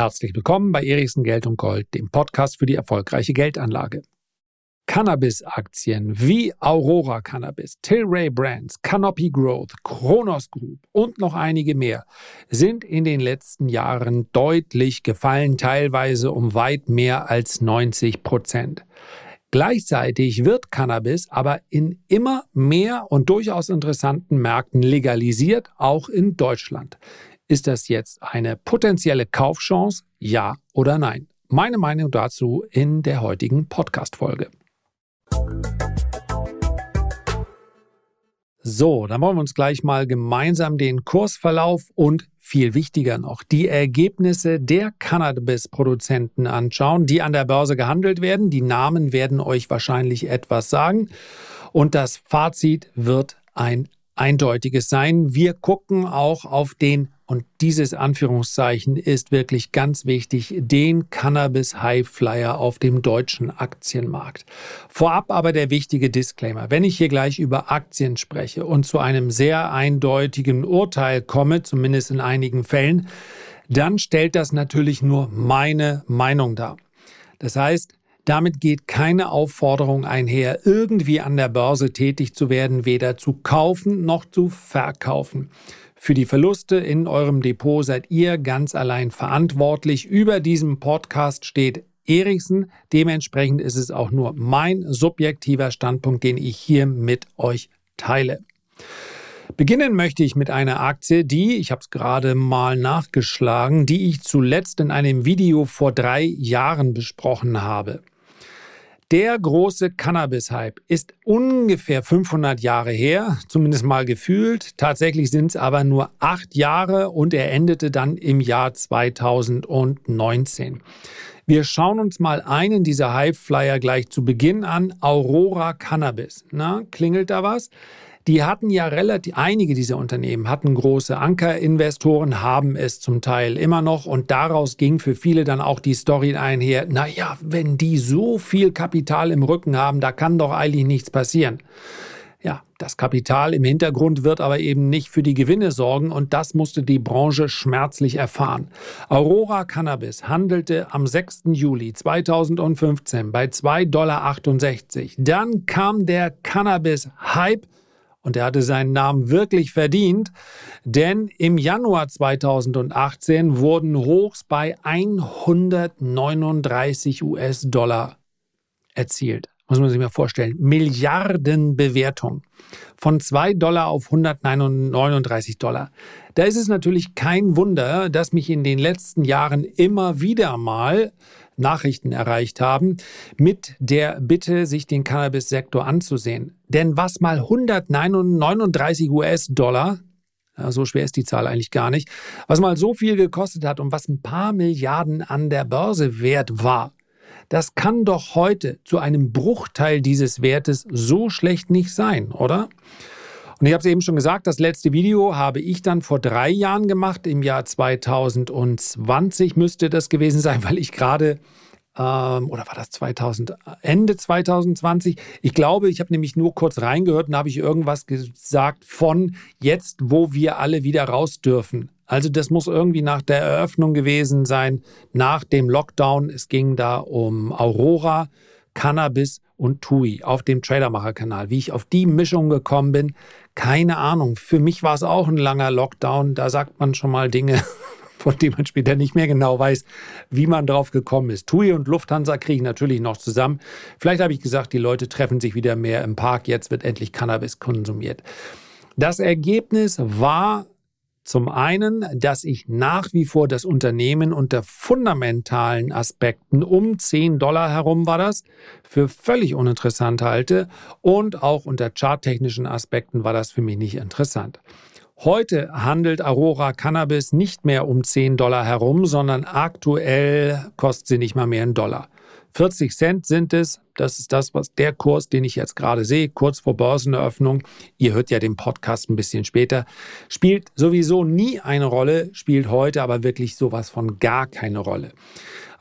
Herzlich willkommen bei Erichsen Geld und Gold, dem Podcast für die erfolgreiche Geldanlage. Cannabis-Aktien wie Aurora Cannabis, Tilray Brands, Canopy Growth, Kronos Group und noch einige mehr sind in den letzten Jahren deutlich gefallen, teilweise um weit mehr als 90 Prozent. Gleichzeitig wird Cannabis aber in immer mehr und durchaus interessanten Märkten legalisiert, auch in Deutschland. Ist das jetzt eine potenzielle Kaufchance? Ja oder nein? Meine Meinung dazu in der heutigen Podcast-Folge. So, dann wollen wir uns gleich mal gemeinsam den Kursverlauf und viel wichtiger noch die Ergebnisse der Cannabis-Produzenten anschauen, die an der Börse gehandelt werden. Die Namen werden euch wahrscheinlich etwas sagen. Und das Fazit wird ein eindeutiges sein. Wir gucken auch auf den und dieses Anführungszeichen ist wirklich ganz wichtig, den Cannabis High Flyer auf dem deutschen Aktienmarkt. Vorab aber der wichtige Disclaimer. Wenn ich hier gleich über Aktien spreche und zu einem sehr eindeutigen Urteil komme, zumindest in einigen Fällen, dann stellt das natürlich nur meine Meinung dar. Das heißt, damit geht keine Aufforderung einher, irgendwie an der Börse tätig zu werden, weder zu kaufen noch zu verkaufen. Für die Verluste in eurem Depot seid ihr ganz allein verantwortlich. Über diesem Podcast steht Erichsen. Dementsprechend ist es auch nur mein subjektiver Standpunkt, den ich hier mit euch teile. Beginnen möchte ich mit einer Aktie, die, ich habe es gerade mal nachgeschlagen, die ich zuletzt in einem Video vor drei Jahren besprochen habe. Der große Cannabis-Hype ist ungefähr 500 Jahre her, zumindest mal gefühlt. Tatsächlich sind es aber nur acht Jahre und er endete dann im Jahr 2019. Wir schauen uns mal einen dieser Hype-Flyer gleich zu Beginn an. Aurora Cannabis. Na, klingelt da was? Die hatten ja relativ, einige dieser Unternehmen hatten große Ankerinvestoren, haben es zum Teil immer noch und daraus ging für viele dann auch die Story einher, naja, wenn die so viel Kapital im Rücken haben, da kann doch eigentlich nichts passieren. Ja, das Kapital im Hintergrund wird aber eben nicht für die Gewinne sorgen und das musste die Branche schmerzlich erfahren. Aurora Cannabis handelte am 6. Juli 2015 bei 2,68 Dollar. Dann kam der Cannabis-Hype und er hatte seinen Namen wirklich verdient, denn im Januar 2018 wurden Hochs bei 139 US-Dollar erzielt. Muss man sich mal vorstellen. Milliardenbewertung. Von 2 Dollar auf 139 Dollar. Da ist es natürlich kein Wunder, dass mich in den letzten Jahren immer wieder mal Nachrichten erreicht haben, mit der Bitte, sich den Cannabis-Sektor anzusehen. Denn was mal 139 US-Dollar so schwer ist die Zahl eigentlich gar nicht. Was mal so viel gekostet hat und was ein paar Milliarden an der Börse wert war, das kann doch heute zu einem Bruchteil dieses Wertes so schlecht nicht sein, oder? Und ich habe es eben schon gesagt, das letzte Video habe ich dann vor drei Jahren gemacht, im Jahr 2020 müsste das gewesen sein, weil ich gerade ähm, oder war das 2000, Ende 2020? Ich glaube, ich habe nämlich nur kurz reingehört und habe ich irgendwas gesagt von jetzt, wo wir alle wieder raus dürfen. Also das muss irgendwie nach der Eröffnung gewesen sein, nach dem Lockdown. Es ging da um Aurora, Cannabis und TUI auf dem Tradermacher-Kanal. Wie ich auf die Mischung gekommen bin, keine Ahnung. Für mich war es auch ein langer Lockdown. Da sagt man schon mal Dinge, von denen man später nicht mehr genau weiß, wie man drauf gekommen ist. TUI und Lufthansa kriegen natürlich noch zusammen. Vielleicht habe ich gesagt, die Leute treffen sich wieder mehr im Park. Jetzt wird endlich Cannabis konsumiert. Das Ergebnis war zum einen, dass ich nach wie vor das Unternehmen unter fundamentalen Aspekten um 10 Dollar herum war das, für völlig uninteressant halte und auch unter charttechnischen Aspekten war das für mich nicht interessant. Heute handelt Aurora Cannabis nicht mehr um 10 Dollar herum, sondern aktuell kostet sie nicht mal mehr einen Dollar. 40 Cent sind es. Das ist das, was der Kurs, den ich jetzt gerade sehe, kurz vor Börseneröffnung. Ihr hört ja den Podcast ein bisschen später. Spielt sowieso nie eine Rolle, spielt heute aber wirklich sowas von gar keine Rolle.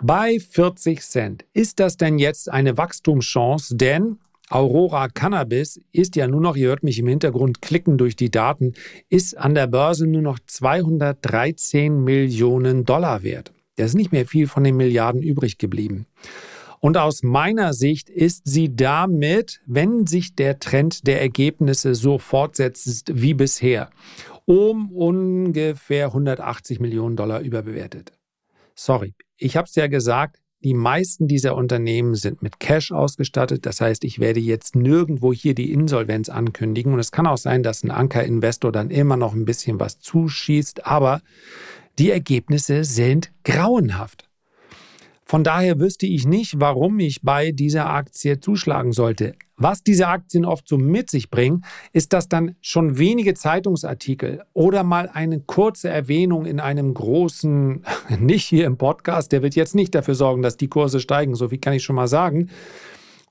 Bei 40 Cent ist das denn jetzt eine Wachstumschance? Denn Aurora Cannabis ist ja nur noch, ihr hört mich im Hintergrund klicken durch die Daten, ist an der Börse nur noch 213 Millionen Dollar wert. Da ist nicht mehr viel von den Milliarden übrig geblieben. Und aus meiner Sicht ist sie damit, wenn sich der Trend der Ergebnisse so fortsetzt wie bisher, um ungefähr 180 Millionen Dollar überbewertet. Sorry, ich habe es ja gesagt, die meisten dieser Unternehmen sind mit Cash ausgestattet. Das heißt, ich werde jetzt nirgendwo hier die Insolvenz ankündigen. Und es kann auch sein, dass ein Ankerinvestor dann immer noch ein bisschen was zuschießt. Aber die Ergebnisse sind grauenhaft. Von daher wüsste ich nicht, warum ich bei dieser Aktie zuschlagen sollte. Was diese Aktien oft so mit sich bringen, ist, dass dann schon wenige Zeitungsartikel oder mal eine kurze Erwähnung in einem großen, nicht hier im Podcast, der wird jetzt nicht dafür sorgen, dass die Kurse steigen, so viel kann ich schon mal sagen,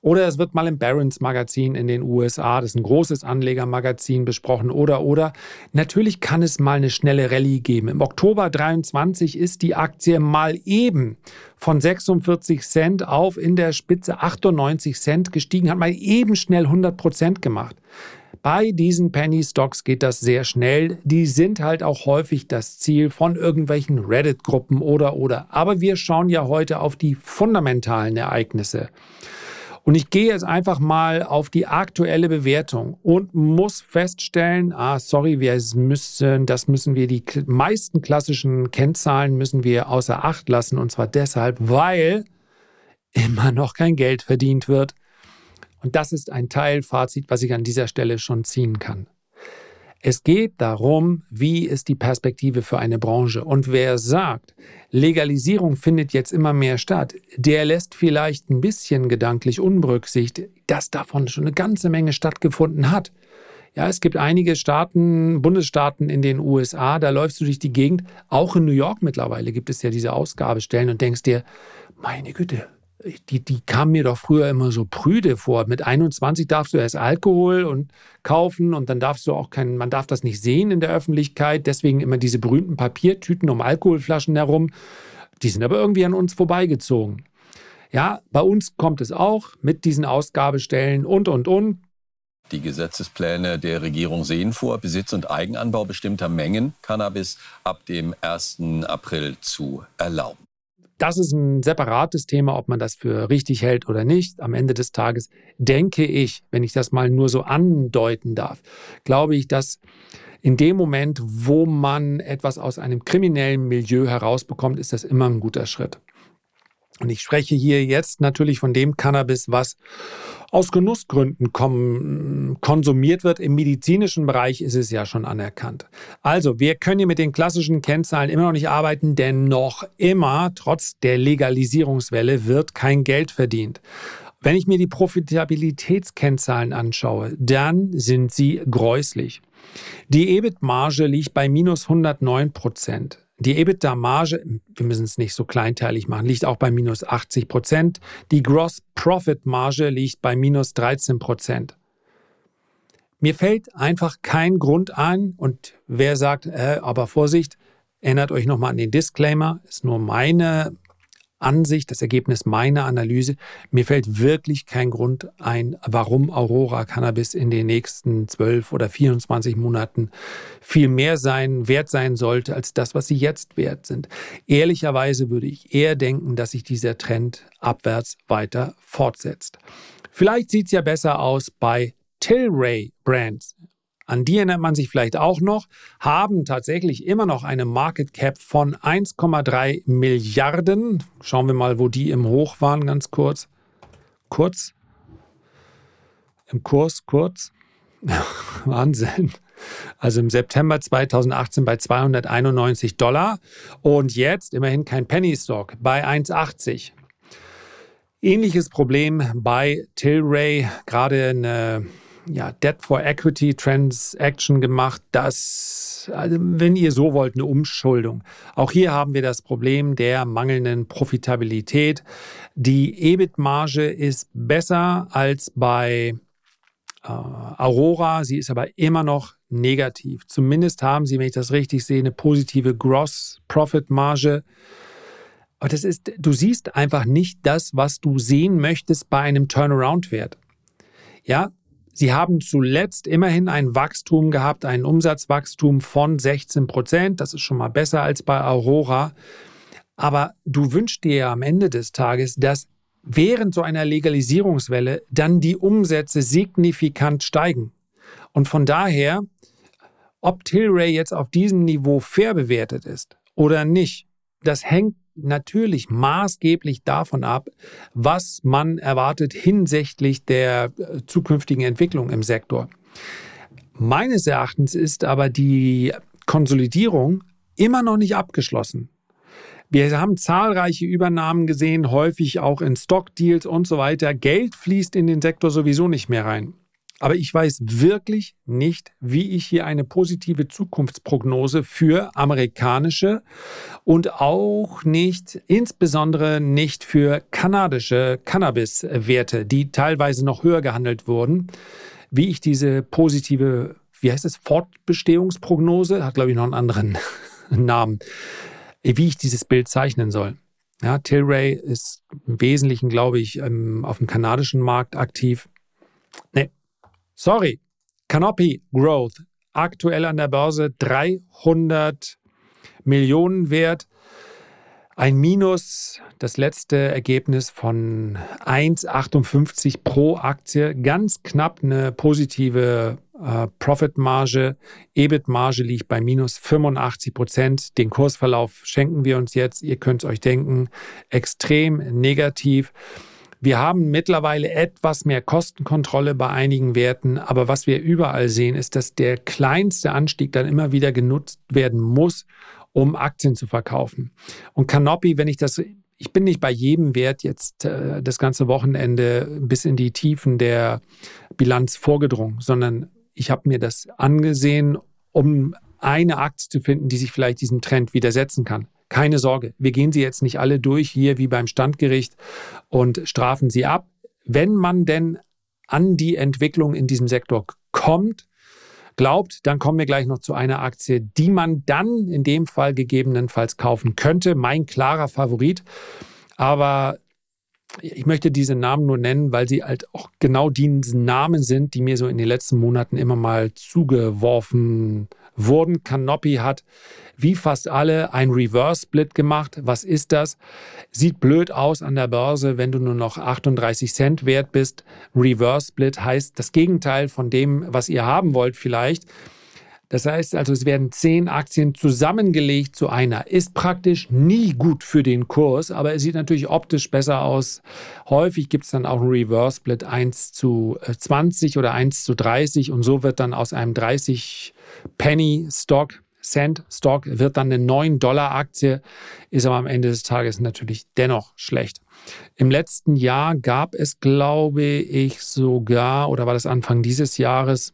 oder es wird mal im Barron's Magazin in den USA, das ist ein großes Anlegermagazin, besprochen. Oder, oder. Natürlich kann es mal eine schnelle Rallye geben. Im Oktober 23 ist die Aktie mal eben von 46 Cent auf in der Spitze 98 Cent gestiegen, hat mal eben schnell 100 Prozent gemacht. Bei diesen Penny Stocks geht das sehr schnell. Die sind halt auch häufig das Ziel von irgendwelchen Reddit-Gruppen oder oder. Aber wir schauen ja heute auf die fundamentalen Ereignisse. Und ich gehe jetzt einfach mal auf die aktuelle Bewertung und muss feststellen, ah, sorry, wir müssen, das müssen wir, die meisten klassischen Kennzahlen müssen wir außer Acht lassen. Und zwar deshalb, weil immer noch kein Geld verdient wird. Und das ist ein Teilfazit, was ich an dieser Stelle schon ziehen kann. Es geht darum, wie ist die Perspektive für eine Branche. Und wer sagt, Legalisierung findet jetzt immer mehr statt, der lässt vielleicht ein bisschen gedanklich unberücksichtigt, dass davon schon eine ganze Menge stattgefunden hat. Ja, es gibt einige Staaten, Bundesstaaten in den USA, da läufst du durch die Gegend. Auch in New York mittlerweile gibt es ja diese Ausgabestellen und denkst dir, meine Güte, die, die kam mir doch früher immer so prüde vor. Mit 21 darfst du erst Alkohol und kaufen und dann darfst du auch kein, man darf das nicht sehen in der Öffentlichkeit. Deswegen immer diese berühmten Papiertüten um Alkoholflaschen herum. Die sind aber irgendwie an uns vorbeigezogen. Ja, bei uns kommt es auch mit diesen Ausgabestellen und, und, und. Die Gesetzespläne der Regierung sehen vor, Besitz und Eigenanbau bestimmter Mengen Cannabis ab dem 1. April zu erlauben. Das ist ein separates Thema, ob man das für richtig hält oder nicht. Am Ende des Tages denke ich, wenn ich das mal nur so andeuten darf, glaube ich, dass in dem Moment, wo man etwas aus einem kriminellen Milieu herausbekommt, ist das immer ein guter Schritt. Und ich spreche hier jetzt natürlich von dem Cannabis, was aus Genussgründen konsumiert wird. Im medizinischen Bereich ist es ja schon anerkannt. Also, wir können hier mit den klassischen Kennzahlen immer noch nicht arbeiten, denn noch immer, trotz der Legalisierungswelle, wird kein Geld verdient. Wenn ich mir die Profitabilitätskennzahlen anschaue, dann sind sie gräuslich. Die EBIT-Marge liegt bei minus 109 Prozent. Die EBITDA-Marge, wir müssen es nicht so kleinteilig machen, liegt auch bei minus 80 Prozent. Die Gross-Profit-Marge liegt bei minus 13 Prozent. Mir fällt einfach kein Grund ein und wer sagt, äh, aber Vorsicht, erinnert euch nochmal an den Disclaimer, ist nur meine Ansicht, das Ergebnis meiner Analyse. Mir fällt wirklich kein Grund ein, warum Aurora Cannabis in den nächsten 12 oder 24 Monaten viel mehr sein, wert sein sollte, als das, was sie jetzt wert sind. Ehrlicherweise würde ich eher denken, dass sich dieser Trend abwärts weiter fortsetzt. Vielleicht sieht es ja besser aus bei Tilray Brands an die erinnert man sich vielleicht auch noch, haben tatsächlich immer noch eine Market Cap von 1,3 Milliarden. Schauen wir mal, wo die im Hoch waren, ganz kurz. Kurz. Im Kurs, kurz. Wahnsinn. Also im September 2018 bei 291 Dollar und jetzt immerhin kein Penny Stock bei 1,80. Ähnliches Problem bei Tilray, gerade eine ja, Debt for Equity Transaction gemacht. Das, also wenn ihr so wollt, eine Umschuldung. Auch hier haben wir das Problem der mangelnden Profitabilität. Die EBIT-Marge ist besser als bei äh, Aurora. Sie ist aber immer noch negativ. Zumindest haben sie, wenn ich das richtig sehe, eine positive Gross Profit Marge. Aber das ist, du siehst einfach nicht das, was du sehen möchtest bei einem Turnaround-Wert. Ja, Sie haben zuletzt immerhin ein Wachstum gehabt, ein Umsatzwachstum von 16 Prozent. Das ist schon mal besser als bei Aurora. Aber du wünschst dir ja am Ende des Tages, dass während so einer Legalisierungswelle dann die Umsätze signifikant steigen. Und von daher, ob Tilray jetzt auf diesem Niveau fair bewertet ist oder nicht, das hängt natürlich maßgeblich davon ab, was man erwartet hinsichtlich der äh, zukünftigen Entwicklung im Sektor. Meines Erachtens ist aber die Konsolidierung immer noch nicht abgeschlossen. Wir haben zahlreiche Übernahmen gesehen, häufig auch in Stockdeals und so weiter. Geld fließt in den Sektor sowieso nicht mehr rein. Aber ich weiß wirklich nicht, wie ich hier eine positive Zukunftsprognose für amerikanische und auch nicht, insbesondere nicht für kanadische Cannabis-Werte, die teilweise noch höher gehandelt wurden, wie ich diese positive, wie heißt es, Fortbestehungsprognose, hat glaube ich noch einen anderen Namen, wie ich dieses Bild zeichnen soll. Ja, Tilray ist im Wesentlichen, glaube ich, ähm, auf dem kanadischen Markt aktiv. Nee, Sorry, Canopy Growth, aktuell an der Börse 300 Millionen wert. Ein Minus, das letzte Ergebnis von 1,58 pro Aktie, ganz knapp eine positive äh, Profitmarge. EBIT-Marge liegt bei minus 85 Prozent. Den Kursverlauf schenken wir uns jetzt. Ihr könnt es euch denken, extrem negativ. Wir haben mittlerweile etwas mehr Kostenkontrolle bei einigen Werten, aber was wir überall sehen, ist, dass der kleinste Anstieg dann immer wieder genutzt werden muss, um Aktien zu verkaufen. Und Canopy, wenn ich das ich bin nicht bei jedem Wert jetzt äh, das ganze Wochenende bis in die Tiefen der Bilanz vorgedrungen, sondern ich habe mir das angesehen, um eine Aktie zu finden, die sich vielleicht diesem Trend widersetzen kann. Keine Sorge, wir gehen sie jetzt nicht alle durch hier wie beim Standgericht und strafen sie ab. Wenn man denn an die Entwicklung in diesem Sektor kommt, glaubt, dann kommen wir gleich noch zu einer Aktie, die man dann in dem Fall gegebenenfalls kaufen könnte. Mein klarer Favorit. Aber ich möchte diese Namen nur nennen, weil sie halt auch genau die Namen sind, die mir so in den letzten Monaten immer mal zugeworfen wurden. Canopy hat wie fast alle ein Reverse Split gemacht. Was ist das? Sieht blöd aus an der Börse, wenn du nur noch 38 Cent wert bist. Reverse Split heißt das Gegenteil von dem, was ihr haben wollt vielleicht. Das heißt also, es werden zehn Aktien zusammengelegt zu einer. Ist praktisch nie gut für den Kurs, aber es sieht natürlich optisch besser aus. Häufig gibt es dann auch einen Reverse Split 1 zu 20 oder 1 zu 30 und so wird dann aus einem 30 Penny Stock Cent Stock wird dann eine 9-Dollar-Aktie, ist aber am Ende des Tages natürlich dennoch schlecht. Im letzten Jahr gab es, glaube ich, sogar, oder war das Anfang dieses Jahres,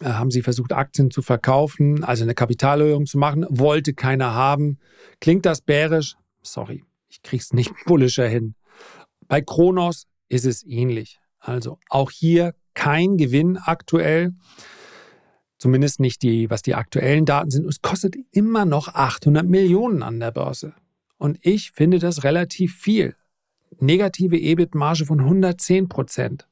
äh, haben sie versucht, Aktien zu verkaufen, also eine Kapitalerhöhung zu machen, wollte keiner haben. Klingt das bärisch? Sorry, ich krieg's nicht bullischer hin. Bei Kronos ist es ähnlich. Also auch hier kein Gewinn aktuell. Zumindest nicht die, was die aktuellen Daten sind. Es kostet immer noch 800 Millionen an der Börse. Und ich finde das relativ viel. Negative EBIT-Marge von 110 Prozent.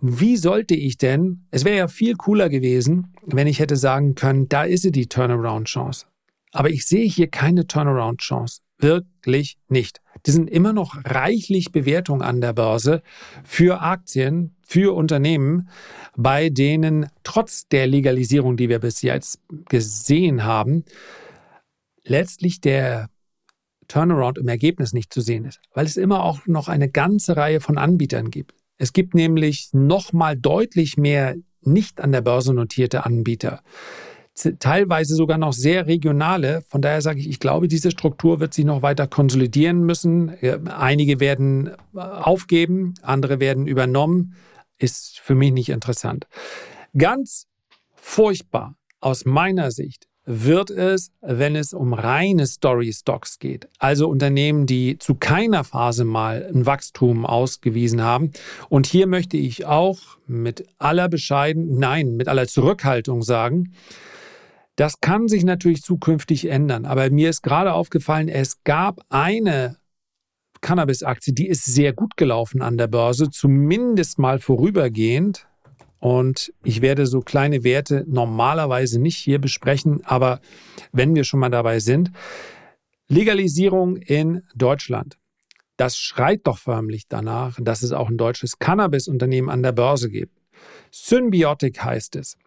Wie sollte ich denn, es wäre ja viel cooler gewesen, wenn ich hätte sagen können, da ist sie die Turnaround-Chance. Aber ich sehe hier keine Turnaround-Chance. Wirklich nicht. Die sind immer noch reichlich Bewertungen an der Börse für Aktien, für Unternehmen, bei denen trotz der Legalisierung, die wir bis jetzt gesehen haben, letztlich der Turnaround im Ergebnis nicht zu sehen ist, weil es immer auch noch eine ganze Reihe von Anbietern gibt. Es gibt nämlich noch mal deutlich mehr nicht an der Börse notierte Anbieter teilweise sogar noch sehr regionale. Von daher sage ich, ich glaube, diese Struktur wird sich noch weiter konsolidieren müssen. Einige werden äh, aufgeben, andere werden übernommen. Ist für mich nicht interessant. Ganz furchtbar aus meiner Sicht wird es, wenn es um reine Story-Stocks geht. Also Unternehmen, die zu keiner Phase mal ein Wachstum ausgewiesen haben. Und hier möchte ich auch mit aller Bescheiden, nein, mit aller Zurückhaltung sagen, das kann sich natürlich zukünftig ändern. Aber mir ist gerade aufgefallen, es gab eine Cannabis-Aktie, die ist sehr gut gelaufen an der Börse, zumindest mal vorübergehend. Und ich werde so kleine Werte normalerweise nicht hier besprechen, aber wenn wir schon mal dabei sind, Legalisierung in Deutschland. Das schreit doch förmlich danach, dass es auch ein deutsches Cannabis-Unternehmen an der Börse gibt. Symbiotic heißt es.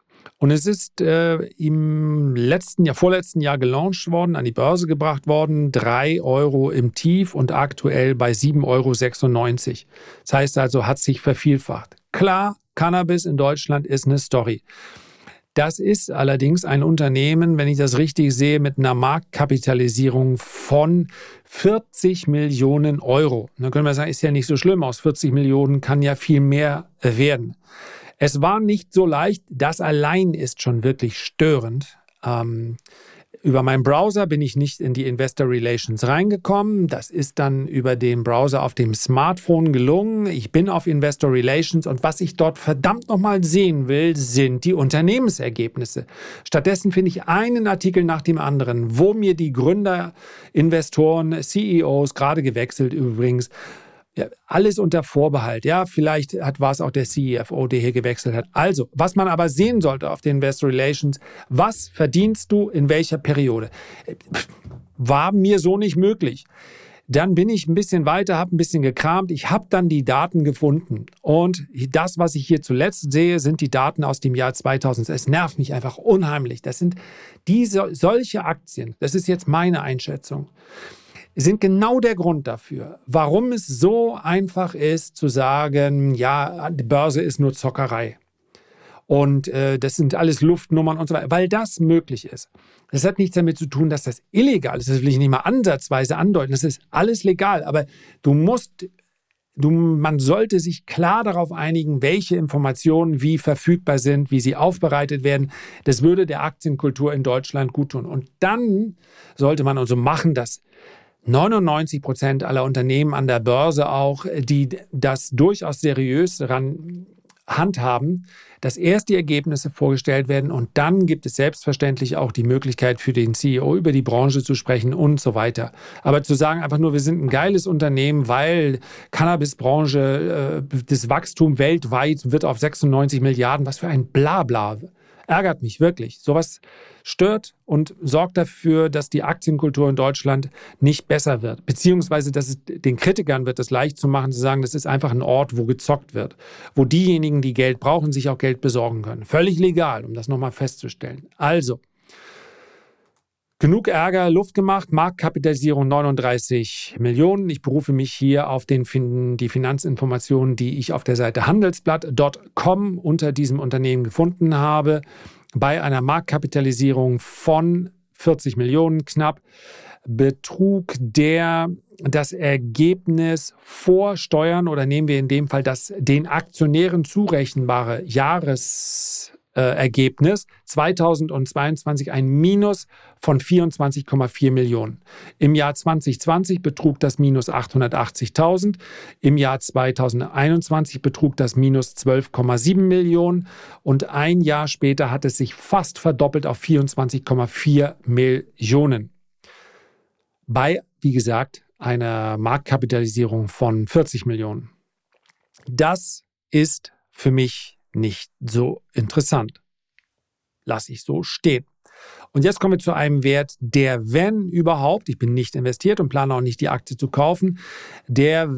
Und es ist äh, im letzten Jahr, vorletzten Jahr gelauncht worden, an die Börse gebracht worden, 3 Euro im Tief und aktuell bei 7,96 Euro. Das heißt also, hat sich vervielfacht. Klar, Cannabis in Deutschland ist eine Story. Das ist allerdings ein Unternehmen, wenn ich das richtig sehe, mit einer Marktkapitalisierung von 40 Millionen Euro. Dann können wir sagen, ist ja nicht so schlimm. Aus 40 Millionen kann ja viel mehr werden. Es war nicht so leicht. Das allein ist schon wirklich störend. Ähm, über meinen Browser bin ich nicht in die Investor Relations reingekommen. Das ist dann über den Browser auf dem Smartphone gelungen. Ich bin auf Investor Relations und was ich dort verdammt nochmal sehen will, sind die Unternehmensergebnisse. Stattdessen finde ich einen Artikel nach dem anderen, wo mir die Gründer, Investoren, CEOs, gerade gewechselt übrigens, ja, alles unter Vorbehalt. Ja, vielleicht hat, war es auch der CFO, der hier gewechselt hat. Also, was man aber sehen sollte auf den Investor Relations, was verdienst du in welcher Periode? War mir so nicht möglich. Dann bin ich ein bisschen weiter, habe ein bisschen gekramt. Ich habe dann die Daten gefunden. Und das, was ich hier zuletzt sehe, sind die Daten aus dem Jahr 2000. Es nervt mich einfach unheimlich. Das sind diese, solche Aktien. Das ist jetzt meine Einschätzung sind genau der Grund dafür, warum es so einfach ist zu sagen, ja, die Börse ist nur Zockerei. Und äh, das sind alles Luftnummern und so weiter, weil das möglich ist. Das hat nichts damit zu tun, dass das illegal ist. Das will ich nicht mal ansatzweise andeuten. Das ist alles legal. Aber du musst, du, man sollte sich klar darauf einigen, welche Informationen wie verfügbar sind, wie sie aufbereitet werden. Das würde der Aktienkultur in Deutschland gut tun. Und dann sollte man also machen, dass 99 Prozent aller Unternehmen an der Börse auch, die das durchaus seriös ran handhaben, dass erst die Ergebnisse vorgestellt werden und dann gibt es selbstverständlich auch die Möglichkeit für den CEO über die Branche zu sprechen und so weiter. Aber zu sagen einfach nur, wir sind ein geiles Unternehmen, weil Cannabisbranche, äh, das Wachstum weltweit wird auf 96 Milliarden, was für ein Blabla. Ärgert mich wirklich. Sowas stört und sorgt dafür, dass die Aktienkultur in Deutschland nicht besser wird. Beziehungsweise, dass es den Kritikern wird es leicht zu machen, zu sagen, das ist einfach ein Ort, wo gezockt wird. Wo diejenigen, die Geld brauchen, sich auch Geld besorgen können. Völlig legal, um das nochmal festzustellen. Also, Genug Ärger, Luft gemacht, Marktkapitalisierung 39 Millionen. Ich berufe mich hier auf den, die Finanzinformationen, die ich auf der Seite handelsblatt.com unter diesem Unternehmen gefunden habe. Bei einer Marktkapitalisierung von 40 Millionen knapp betrug der das Ergebnis vor Steuern oder nehmen wir in dem Fall das den Aktionären zurechenbare Jahres äh, Ergebnis 2022 ein Minus von 24,4 Millionen. Im Jahr 2020 betrug das Minus 880.000. Im Jahr 2021 betrug das Minus 12,7 Millionen. Und ein Jahr später hat es sich fast verdoppelt auf 24,4 Millionen. Bei, wie gesagt, einer Marktkapitalisierung von 40 Millionen. Das ist für mich nicht so interessant. Lass ich so stehen. Und jetzt kommen wir zu einem Wert, der, wenn überhaupt, ich bin nicht investiert und plane auch nicht die Aktie zu kaufen, der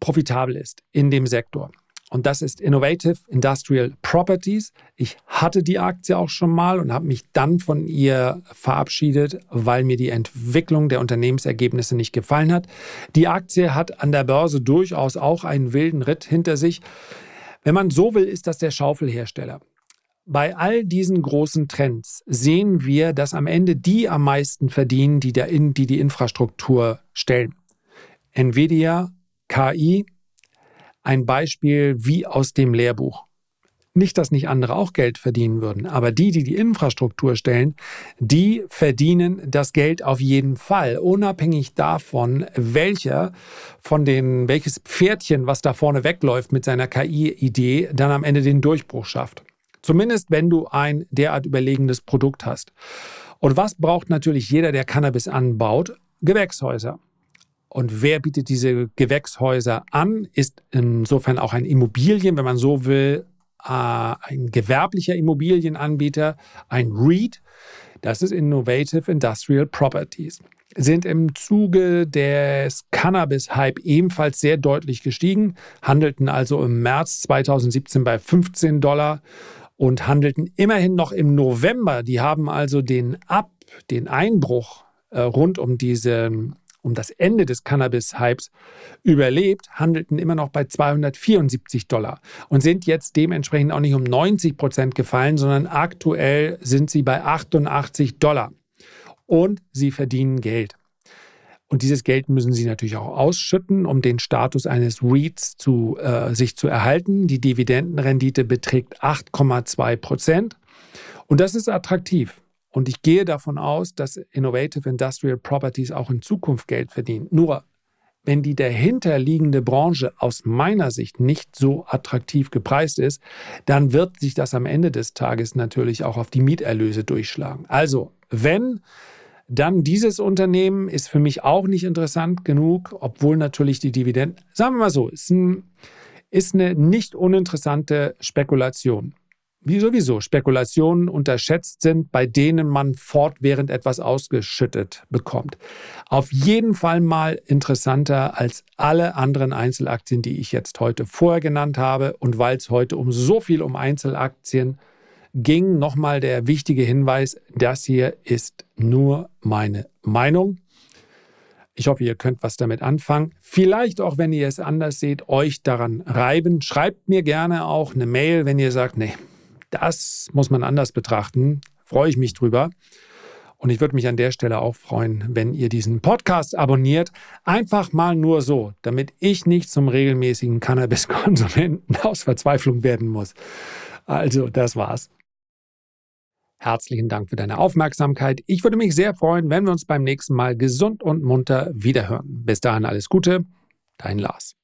profitabel ist in dem Sektor. Und das ist Innovative Industrial Properties. Ich hatte die Aktie auch schon mal und habe mich dann von ihr verabschiedet, weil mir die Entwicklung der Unternehmensergebnisse nicht gefallen hat. Die Aktie hat an der Börse durchaus auch einen wilden Ritt hinter sich. Wenn man so will, ist das der Schaufelhersteller. Bei all diesen großen Trends sehen wir, dass am Ende die am meisten verdienen, die, der in, die die Infrastruktur stellen. Nvidia, KI, ein Beispiel wie aus dem Lehrbuch. Nicht, dass nicht andere auch Geld verdienen würden, aber die, die die Infrastruktur stellen, die verdienen das Geld auf jeden Fall, unabhängig davon, welcher von den, welches Pferdchen, was da vorne wegläuft mit seiner KI-Idee, dann am Ende den Durchbruch schafft. Zumindest, wenn du ein derart überlegenes Produkt hast. Und was braucht natürlich jeder, der Cannabis anbaut? Gewächshäuser. Und wer bietet diese Gewächshäuser an, ist insofern auch ein Immobilien, wenn man so will, ein gewerblicher Immobilienanbieter, ein REIT. Das ist Innovative Industrial Properties. sind im Zuge des Cannabis-Hype ebenfalls sehr deutlich gestiegen, handelten also im März 2017 bei 15 Dollar und handelten immerhin noch im November. Die haben also den Ab, den Einbruch äh, rund um diese um das Ende des Cannabis-Hypes überlebt, handelten immer noch bei 274 Dollar und sind jetzt dementsprechend auch nicht um 90 Prozent gefallen, sondern aktuell sind sie bei 88 Dollar und sie verdienen Geld. Und dieses Geld müssen sie natürlich auch ausschütten, um den Status eines REITs zu, äh, sich zu erhalten. Die Dividendenrendite beträgt 8,2 Prozent. Und das ist attraktiv. Und ich gehe davon aus, dass Innovative Industrial Properties auch in Zukunft Geld verdienen. Nur, wenn die dahinterliegende Branche aus meiner Sicht nicht so attraktiv gepreist ist, dann wird sich das am Ende des Tages natürlich auch auf die Mieterlöse durchschlagen. Also, wenn dann dieses Unternehmen ist für mich auch nicht interessant genug, obwohl natürlich die Dividenden, sagen wir mal so, ist, ein, ist eine nicht uninteressante Spekulation. Wie sowieso Spekulationen unterschätzt sind, bei denen man fortwährend etwas ausgeschüttet bekommt. Auf jeden Fall mal interessanter als alle anderen Einzelaktien, die ich jetzt heute vorher genannt habe. Und weil es heute um so viel um Einzelaktien ging nochmal der wichtige Hinweis, das hier ist nur meine Meinung. Ich hoffe, ihr könnt was damit anfangen. Vielleicht auch, wenn ihr es anders seht, euch daran reiben. Schreibt mir gerne auch eine Mail, wenn ihr sagt, nee, das muss man anders betrachten. Freue ich mich drüber. Und ich würde mich an der Stelle auch freuen, wenn ihr diesen Podcast abonniert. Einfach mal nur so, damit ich nicht zum regelmäßigen Cannabis-Konsumenten aus Verzweiflung werden muss. Also, das war's. Herzlichen Dank für deine Aufmerksamkeit. Ich würde mich sehr freuen, wenn wir uns beim nächsten Mal gesund und munter wiederhören. Bis dahin alles Gute, dein Lars.